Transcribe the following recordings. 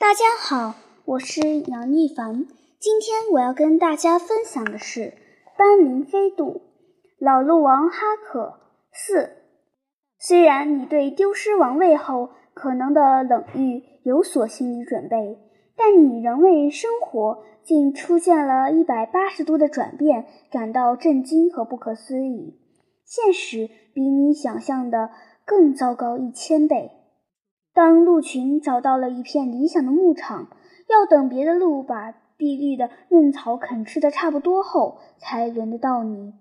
大家好，我是杨一凡。今天我要跟大家分享的是《斑羚飞渡》。老鹿王哈可四。虽然你对丢失王位后可能的冷遇有所心理准备，但你仍为生活竟出现了一百八十度的转变感到震惊和不可思议。现实比你想象的更糟糕一千倍。当鹿群找到了一片理想的牧场，要等别的鹿把碧绿的嫩草啃吃的差不多后，才轮得到你。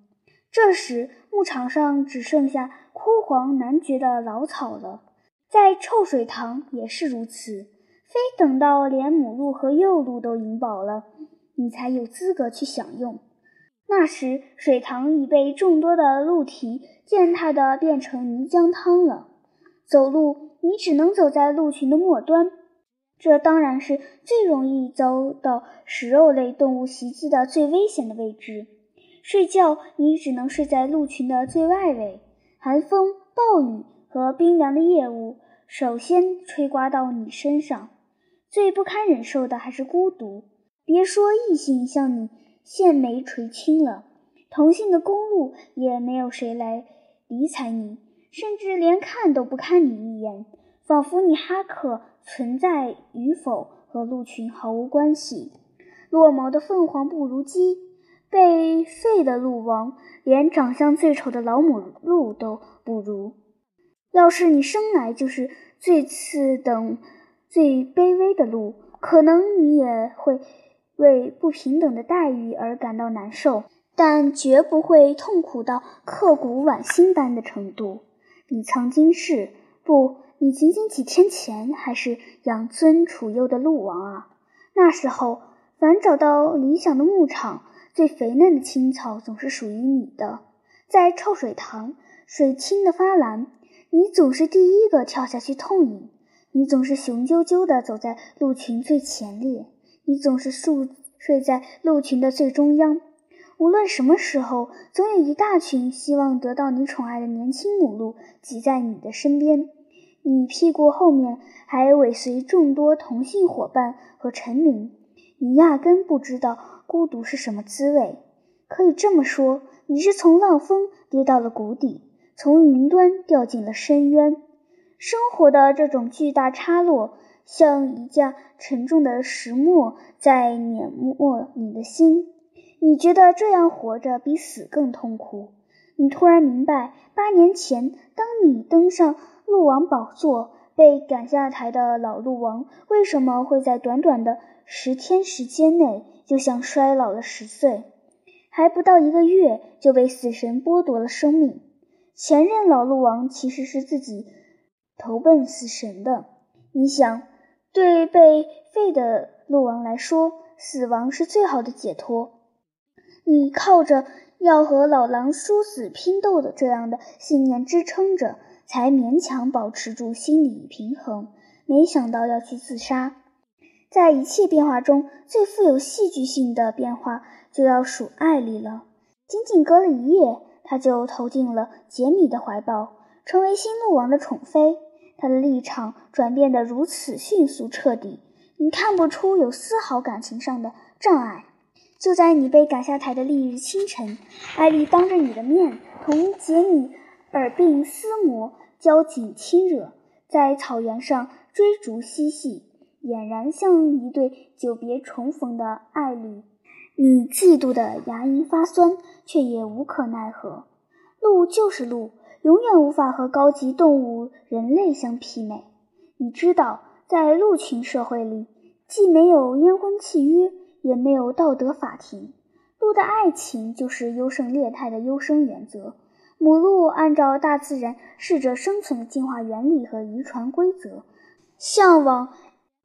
这时，牧场上只剩下枯黄难觉的老草了。在臭水塘也是如此，非等到连母鹿和幼鹿都饮饱了，你才有资格去享用。那时，水塘已被众多的鹿蹄践踏的变成泥浆汤了。走路。你只能走在鹿群的末端，这当然是最容易遭到食肉类动物袭击的最危险的位置。睡觉，你只能睡在鹿群的最外围。寒风、暴雨和冰凉的夜雾首先吹刮到你身上。最不堪忍受的还是孤独。别说异性向你献眉垂青了，同性的公鹿也没有谁来理睬你，甚至连看都不看你一眼。仿佛你哈克存在与否和鹿群毫无关系。落毛的凤凰不如鸡，被废的鹿王连长相最丑的老母鹿都不如。要是你生来就是最次等、最卑微的鹿，可能你也会为不平等的待遇而感到难受，但绝不会痛苦到刻骨剜心般的程度。你曾经是不？你仅仅几天前还是养尊处优的鹿王啊！那时候，凡找到理想的牧场，最肥嫩的青草总是属于你的。在臭水塘，水清的发蓝，你总是第一个跳下去痛饮。你总是雄赳赳地走在鹿群最前列，你总是宿睡在鹿群的最中央。无论什么时候，总有一大群希望得到你宠爱的年轻母鹿挤在你的身边。你屁股后面还尾随众多同性伙伴和臣民，你压根不知道孤独是什么滋味。可以这么说，你是从浪峰跌到了谷底，从云端掉进了深渊。生活的这种巨大差落，像一架沉重的石磨在碾磨你的心。你觉得这样活着比死更痛苦。你突然明白，八年前，当你登上。鹿王宝座被赶下台的老鹿王，为什么会在短短的十天时间内就像衰老了十岁？还不到一个月就被死神剥夺了生命。前任老鹿王其实是自己投奔死神的。你想，对被废的鹿王来说，死亡是最好的解脱。你靠着要和老狼殊死拼斗的这样的信念支撑着。才勉强保持住心理平衡，没想到要去自杀。在一切变化中最富有戏剧性的变化，就要数艾丽了。仅仅隔了一夜，他就投进了杰米的怀抱，成为新鹿王的宠妃。他的立场转变得如此迅速彻底，你看不出有丝毫感情上的障碍。就在你被赶下台的翌日清晨，艾丽当着你的面同杰米。耳鬓厮磨，交颈亲热，在草原上追逐嬉戏，俨然像一对久别重逢的爱侣。你嫉妒的牙龈发酸，却也无可奈何。鹿就是鹿，永远无法和高级动物人类相媲美。你知道，在鹿群社会里，既没有烟婚契约，也没有道德法庭。鹿的爱情就是优胜劣汰的优生原则。母鹿按照大自然适者生存的进化原理和遗传规则，向往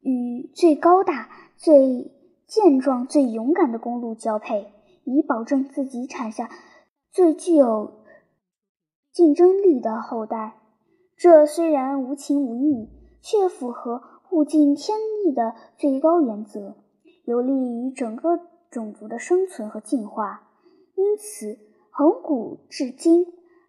与最高大、最健壮、最勇敢的公鹿交配，以保证自己产下最具有竞争力的后代。这虽然无情无义，却符合物竞天意的最高原则，有利于整个种族的生存和进化。因此，恒古至今。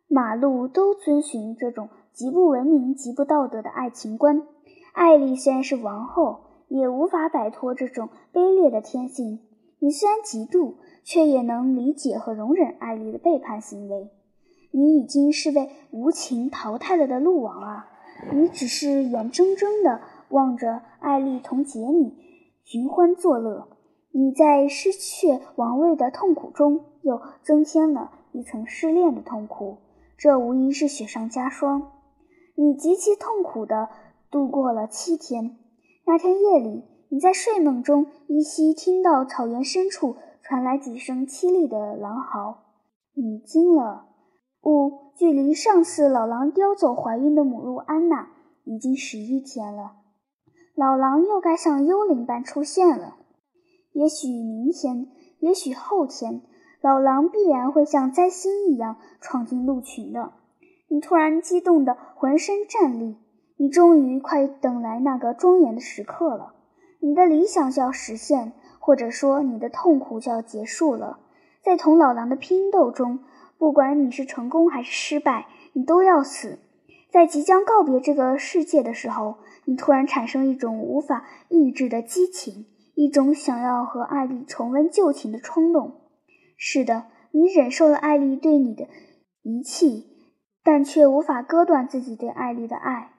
马鹿都遵循这种极不文明、极不道德的爱情观。艾丽虽然是王后，也无法摆脱这种卑劣的天性。你虽然嫉妒，却也能理解和容忍艾丽的背叛行为。你已经是被无情淘汰了的鹿王啊！你只是眼睁睁地望着艾丽同杰米寻欢作乐，你在失去王位的痛苦中又增添了一层失恋的痛苦，这无疑是雪上加霜。你极其痛苦地度过了七天。那天夜里，你在睡梦中依稀听到草原深处传来几声凄厉的狼嚎，你惊了。五，距离上次老狼叼走怀孕的母鹿安娜已经十一天了，老狼又该像幽灵般出现了。也许明天，也许后天，老狼必然会像灾星一样闯进鹿群的。你突然激动得浑身战栗，你终于快等来那个庄严的时刻了。你的理想就要实现，或者说你的痛苦就要结束了。在同老狼的拼斗中。不管你是成功还是失败，你都要死。在即将告别这个世界的时候，你突然产生一种无法抑制的激情，一种想要和艾丽重温旧情的冲动。是的，你忍受了艾丽对你的遗弃，但却无法割断自己对艾丽的爱。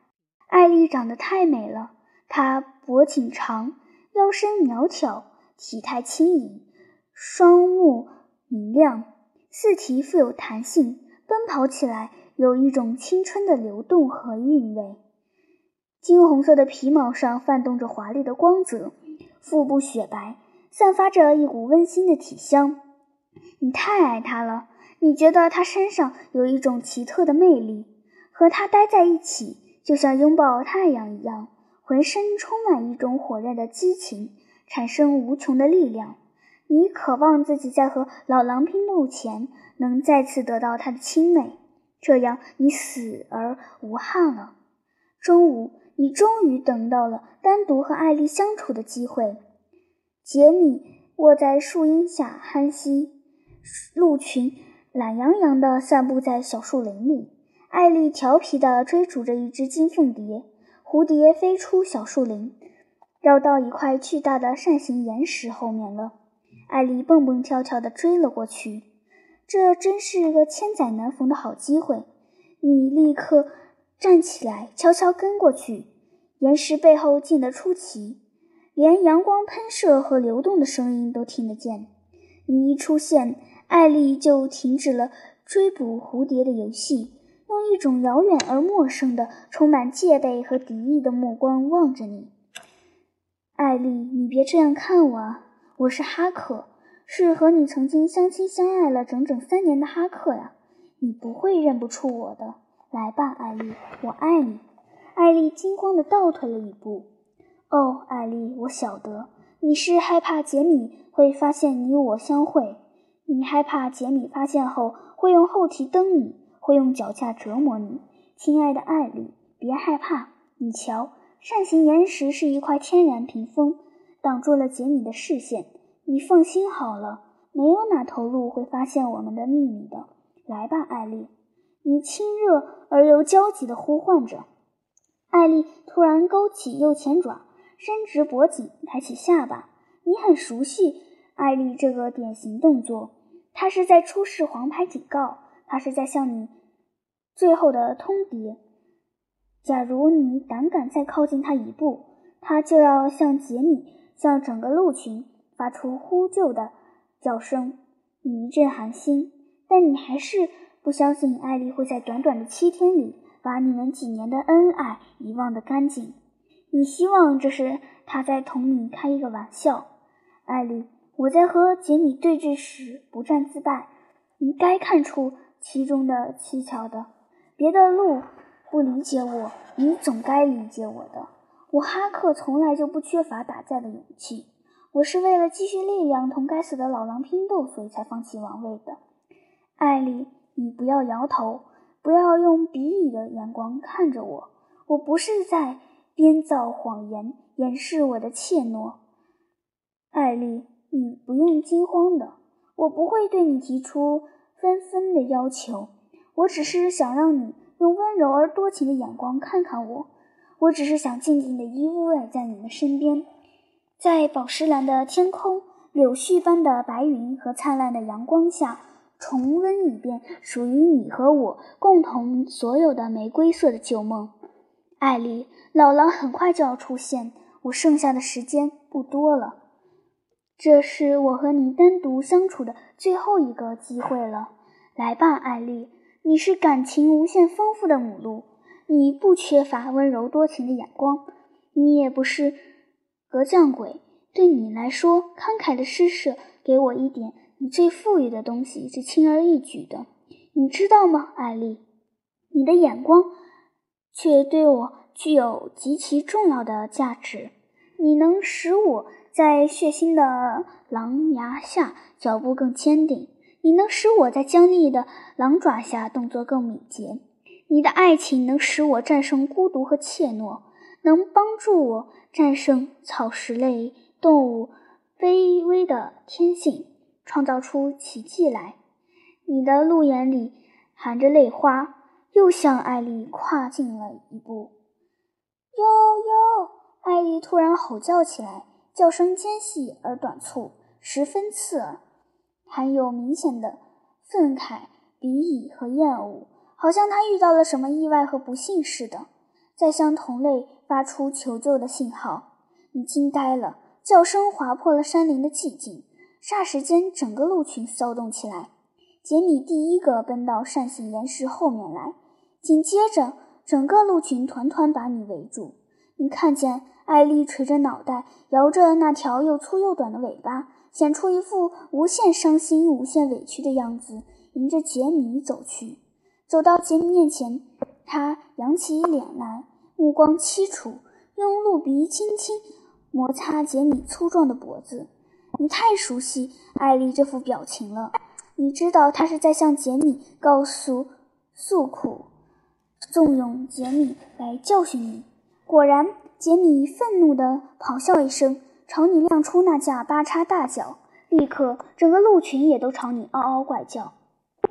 艾丽长得太美了，她脖颈长，腰身苗条，体态轻盈，双目明亮。四蹄富有弹性，奔跑起来有一种青春的流动和韵味。金红色的皮毛上泛动着华丽的光泽，腹部雪白，散发着一股温馨的体香。你太爱它了，你觉得它身上有一种奇特的魅力，和它待在一起就像拥抱太阳一样，浑身充满一种火热的激情，产生无穷的力量。你渴望自己在和老狼拼斗前能再次得到它的亲美，这样你死而无憾了。中午，你终于等到了单独和艾丽相处的机会。杰米卧在树荫下酣息，鹿群懒洋洋地散步在小树林里。艾丽调皮地追逐着一只金凤蝶，蝴蝶飞出小树林，绕到一块巨大的扇形岩石后面了。艾丽蹦蹦跳跳地追了过去，这真是个千载难逢的好机会。你立刻站起来，悄悄跟过去。岩石背后静得出奇，连阳光喷射和流动的声音都听得见。你一出现，艾丽就停止了追捕蝴蝶的游戏，用一种遥远而陌生的、充满戒备和敌意的目光望着你。艾丽，你别这样看我啊！我是哈克，是和你曾经相亲相爱了整整三年的哈克呀！你不会认不出我的。来吧，艾丽，我爱你。艾丽惊慌地倒退了一步。哦，艾丽，我晓得你是害怕杰米会发现你我相会，你害怕杰米发现后会用后蹄蹬你，会用脚架折磨你。亲爱的艾丽，别害怕。你瞧，扇形岩石是一块天然屏风。挡住了杰米的视线，你放心好了，没有哪头鹿会发现我们的秘密的。来吧，艾丽，你亲热而又焦急地呼唤着。艾丽突然勾起右前爪，伸直脖颈，抬起下巴。你很熟悉艾丽这个典型动作，她是在出示黄牌警告，她是在向你最后的通牒。假如你胆敢再靠近她一步，她就要向杰米。向整个鹿群发出呼救的叫声，你一阵寒心，但你还是不相信艾丽会在短短的七天里把你们几年的恩爱遗忘得干净。你希望这是他在同你开一个玩笑，艾丽。我在和杰米对峙时不战自败，你该看出其中的蹊跷的。别的鹿不理解我，你总该理解我的。我哈克从来就不缺乏打架的勇气。我是为了积蓄力量同该死的老狼拼斗，所以才放弃王位的。艾丽，你不要摇头，不要用鄙夷的眼光看着我。我不是在编造谎言掩饰我的怯懦。艾丽，你不用惊慌的，我不会对你提出纷纷的要求。我只是想让你用温柔而多情的眼光看看我。我只是想静静地依偎在你们身边，在宝石蓝的天空、柳絮般的白云和灿烂的阳光下，重温一遍属于你和我共同所有的玫瑰色的旧梦。艾丽，老狼很快就要出现，我剩下的时间不多了。这是我和你单独相处的最后一个机会了。来吧，艾丽，你是感情无限丰富的母鹿，你不缺乏温柔多情的眼光，你也不是隔将鬼。对你来说，慷慨的施舍，给我一点你最富裕的东西，是轻而易举的。你知道吗，艾丽？你的眼光却对我具有极其重要的价值。你能使我。在血腥的狼牙下，脚步更坚定。你能使我在僵硬的狼爪下动作更敏捷。你的爱情能使我战胜孤独和怯懦，能帮助我战胜草食类动物卑微的天性，创造出奇迹来。你的路眼里含着泪花，又向艾丽跨进了一步。哟哟！艾丽突然吼叫起来。叫声尖细而短促，十分刺耳，含有明显的愤慨、鄙夷和厌恶，好像他遇到了什么意外和不幸似的，在向同类发出求救的信号。你惊呆了，叫声划破了山林的寂静，霎时间，整个鹿群骚动起来。杰米第一个奔到扇形岩石后面来，紧接着，整个鹿群团团把你围住。你看见？艾丽垂着脑袋，摇着那条又粗又短的尾巴，显出一副无限伤心、无限委屈的样子，迎着杰米走去。走到杰米面前，他扬起脸来，目光凄楚，用鹿鼻轻轻摩擦杰米粗壮的脖子。你太熟悉艾丽这副表情了，你知道她是在向杰米告诉诉苦，纵容杰米来教训你。果然。杰米愤怒地咆哮一声，朝你亮出那架八叉大脚。立刻，整个鹿群也都朝你嗷嗷怪叫，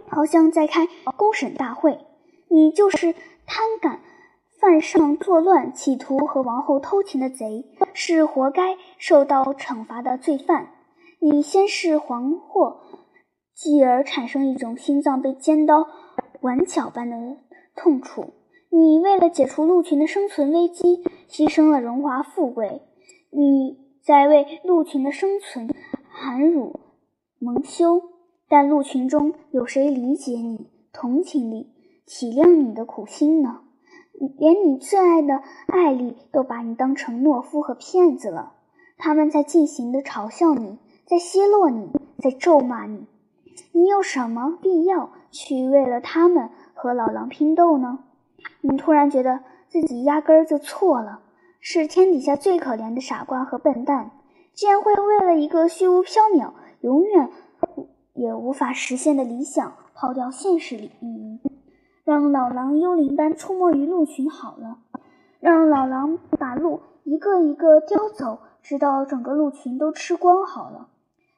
好像在开公审大会。你就是贪敢犯上作乱、企图和王后偷情的贼，是活该受到惩罚的罪犯。你先是惶惑，继而产生一种心脏被尖刀剜绞般的痛楚。你为了解除鹿群的生存危机，牺牲了荣华富贵。你在为鹿群的生存含辱蒙羞，但鹿群中有谁理解你、同情你、体谅你的苦心呢？连你最爱的艾丽都把你当成懦夫和骗子了。他们在尽情地嘲笑你，在奚落你，在咒骂你。你有什么必要去为了他们和老狼拼斗呢？你突然觉得自己压根儿就错了，是天底下最可怜的傻瓜和笨蛋，竟然会为了一个虚无缥缈、永远也无法实现的理想，抛掉现实利益，让老狼幽灵般出没于鹿群好了，让老狼把鹿一个一个叼走，直到整个鹿群都吃光好了。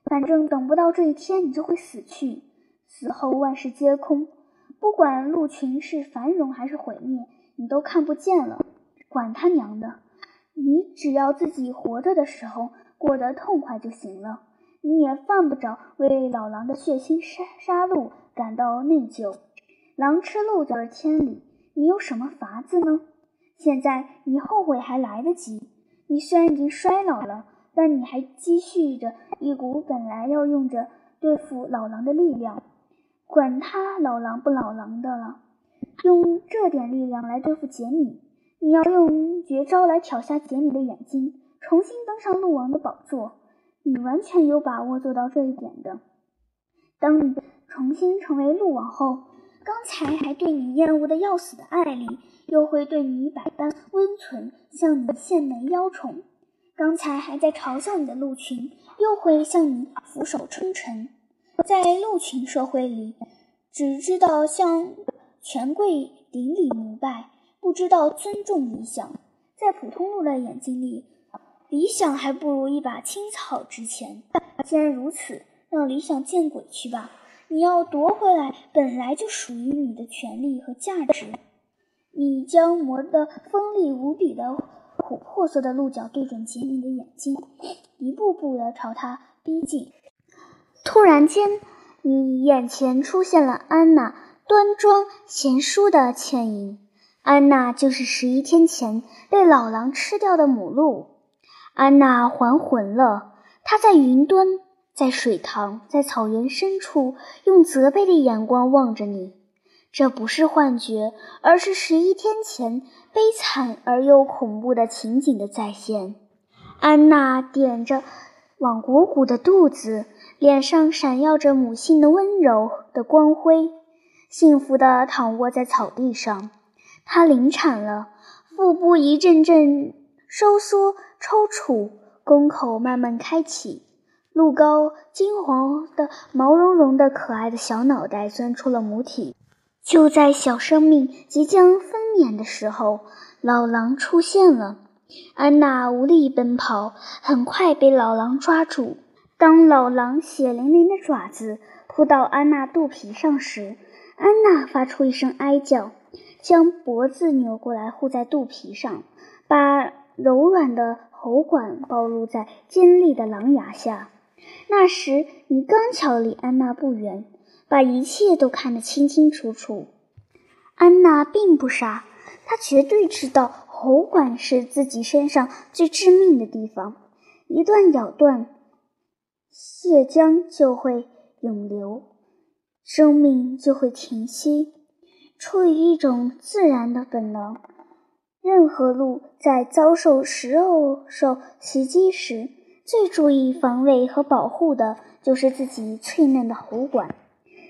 反正等不到这一天，你就会死去，死后万事皆空。不管鹿群是繁荣还是毁灭，你都看不见了。管他娘的！你只要自己活着的时候过得痛快就行了。你也犯不着为老狼的血腥杀杀戮感到内疚。狼吃鹿就是天理，你有什么法子呢？现在你后悔还来得及。你虽然已经衰老了，但你还积蓄着一股本来要用着对付老狼的力量。管他老狼不老狼的了，用这点力量来对付杰米，你要用绝招来挑瞎杰米的眼睛，重新登上鹿王的宝座。你完全有把握做到这一点的。当你重新成为鹿王后，刚才还对你厌恶的要死的艾丽，又会对你百般温存，向你献媚邀宠；刚才还在嘲笑你的鹿群，又会向你俯首称臣。在鹿群社会里，只知道向权贵顶礼膜拜，不知道尊重理想。在普通鹿的眼睛里，理想还不如一把青草值钱。既然如此，让理想见鬼去吧！你要夺回来本来就属于你的权利和价值。你将磨得锋利无比的琥珀色的鹿角对准杰米的眼睛，一步步地朝他逼近。突然间，你眼前出现了安娜端庄贤淑的倩影。安娜就是十一天前被老狼吃掉的母鹿。安娜还魂了，她在云端，在水塘，在草原深处，用责备的眼光望着你。这不是幻觉，而是十一天前悲惨而又恐怖的情景的再现。安娜点着往鼓鼓的肚子，脸上闪耀着母性的温柔的光辉，幸福地躺卧在草地上。她临产了，腹部一阵阵收缩、抽搐，宫口慢慢开启，鹿羔金黄的、毛茸茸的、可爱的小脑袋钻出了母体。就在小生命即将分娩的时候，老狼出现了。安娜无力奔跑，很快被老狼抓住。当老狼血淋淋的爪子扑到安娜肚皮上时，安娜发出一声哀叫。将脖子扭过来护在肚皮上，把柔软的喉管暴露在尖利的狼牙下。那时你刚巧离安娜不远，把一切都看得清清楚楚。安娜并不傻，她绝对知道喉管是自己身上最致命的地方，一旦咬断，血浆就会涌流，生命就会停息。出于一种自然的本能，任何鹿在遭受食肉兽袭击时，最注意防卫和保护的就是自己脆嫩的喉管。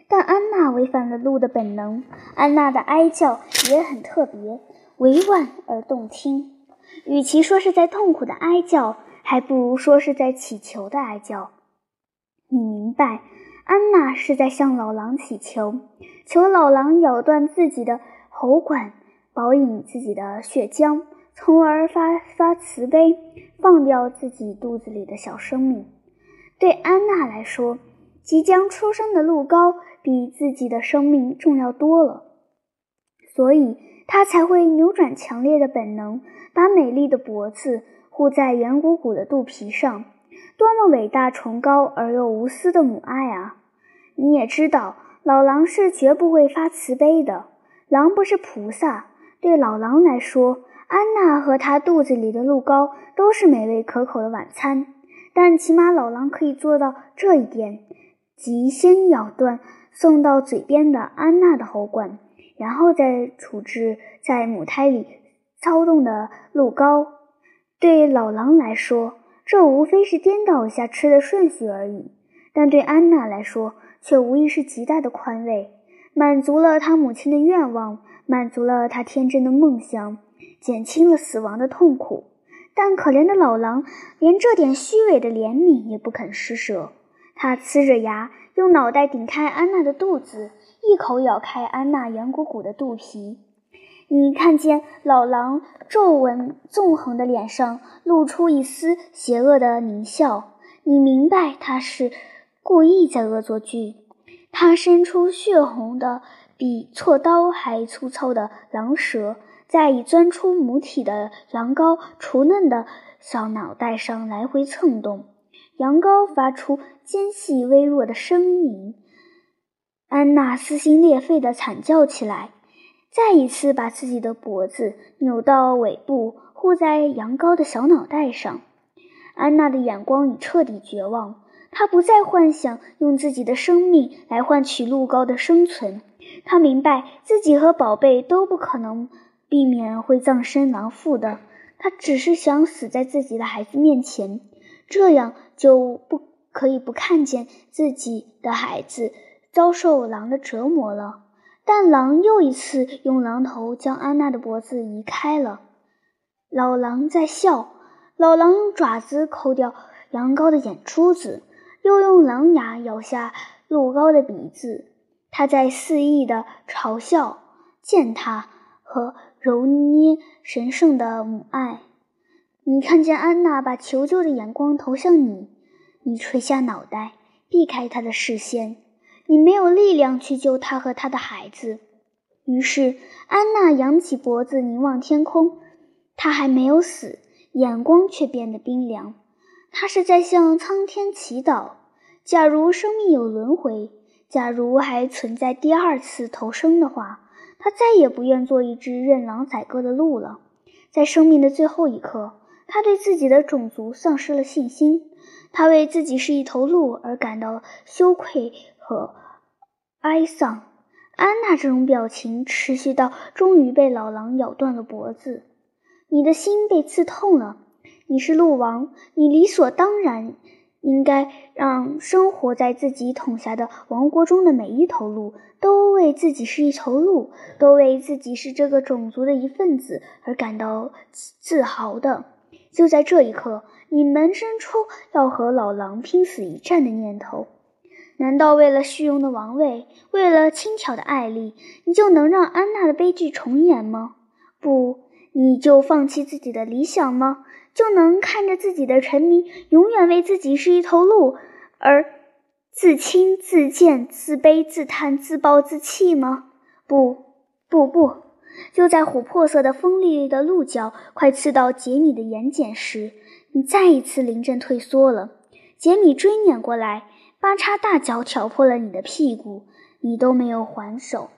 但安娜违反了鹿的本能，安娜的哀叫也很特别，委婉而动听。与其说是在痛苦的哀叫，还不如说是在乞求的哀叫。你明白？安娜是在向老狼乞求，求老狼咬断自己的喉管，饱饮自己的血浆，从而发发慈悲，放掉自己肚子里的小生命。对安娜来说，即将出生的鹿羔比自己的生命重要多了，所以她才会扭转强烈的本能，把美丽的脖子护在圆鼓鼓的肚皮上。多么伟大、崇高而又无私的母爱啊！你也知道，老狼是绝不会发慈悲的。狼不是菩萨，对老狼来说，安娜和他肚子里的鹿羔都是美味可口的晚餐。但起码老狼可以做到这一点：即先咬断送到嘴边的安娜的喉管，然后再处置在母胎里操动的鹿羔。对老狼来说，这无非是颠倒一下吃的顺序而已，但对安娜来说，却无疑是极大的宽慰，满足了她母亲的愿望，满足了她天真的梦想，减轻了死亡的痛苦。但可怜的老狼连这点虚伪的怜悯也不肯施舍，他呲着牙，用脑袋顶开安娜的肚子，一口咬开安娜圆鼓鼓的肚皮。你看见老狼皱纹纵横的脸上露出一丝邪恶的狞笑，你明白他是故意在恶作剧。他伸出血红的、比锉刀还粗糙的狼舌，在已钻出母体的羊羔雏嫩的小脑袋上来回蹭动，羊羔发出尖细微弱的声音。安娜撕心裂肺地惨叫起来。再一次把自己的脖子扭到尾部，护在羊羔的小脑袋上。安娜的眼光已彻底绝望，她不再幻想用自己的生命来换取鹿羔的生存。她明白自己和宝贝都不可能避免会葬身狼腹的。她只是想死在自己的孩子面前，这样就不可以不看见自己的孩子遭受狼的折磨了。但狼又一次用狼头将安娜的脖子移开了。老狼在笑，老狼用爪子抠掉羊羔的眼珠子，又用狼牙咬下鹿羔的鼻子。他在肆意的嘲笑、践踏和揉捏神圣的母爱。你看见安娜把求救的眼光投向你，你垂下脑袋，避开她的视线。你没有力量去救她和她的孩子，于是安娜扬起脖子凝望天空。他还没有死，眼光却变得冰凉。他是在向苍天祈祷：假如生命有轮回，假如还存在第二次投生的话，他再也不愿做一只任狼宰割的鹿了。在生命的最后一刻，他对自己的种族丧失了信心。他为自己是一头鹿而感到羞愧和哀丧。安娜这种表情持续到终于被老狼咬断了脖子。你的心被刺痛了。你是鹿王，你理所当然应该让生活在自己统辖的王国中的每一头鹿都为自己是一头鹿，都为自己是这个种族的一份子而感到自豪的。就在这一刻，你萌生出要和老狼拼死一战的念头。难道为了虚荣的王位，为了轻巧的爱丽，你就能让安娜的悲剧重演吗？不，你就放弃自己的理想吗？就能看着自己的臣民永远为自己是一头鹿而自轻自贱、自卑自叹、自暴自弃吗？不，不，不！就在琥珀色的锋利的鹿角快刺到杰米的眼睑时，你再一次临阵退缩了。杰米追撵过来。八叉大脚挑破了你的屁股，你都没有还手。